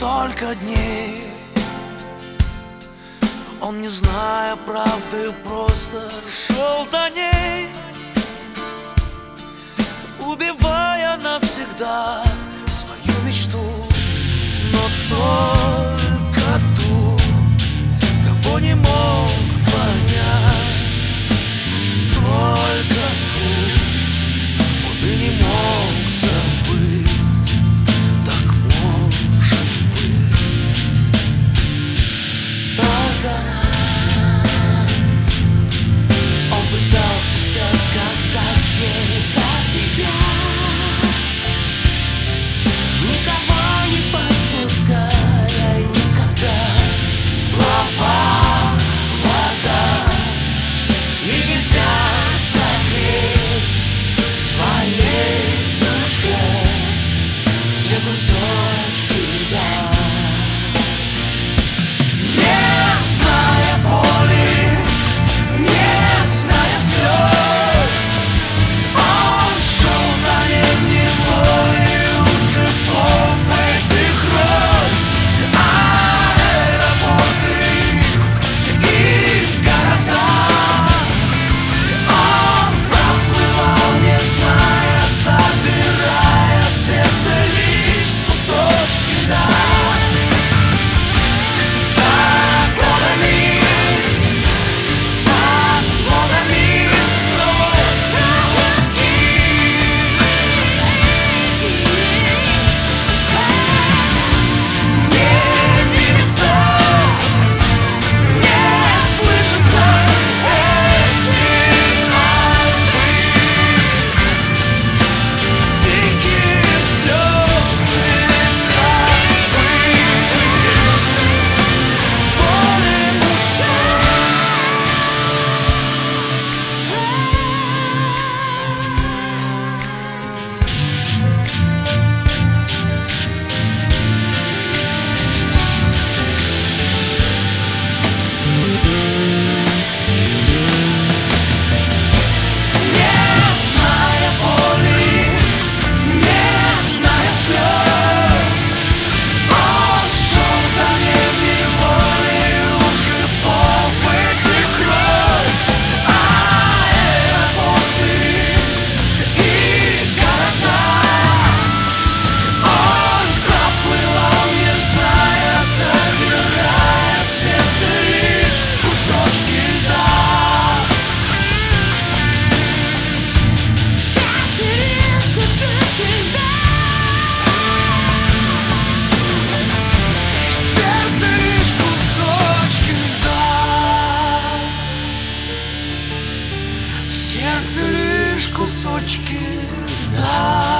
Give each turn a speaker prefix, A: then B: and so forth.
A: столько дней. Он, не зная правды, просто шел за ней Убивая навсегда свою мечту. Но только ту, кого не мог понять. com sorte que dá.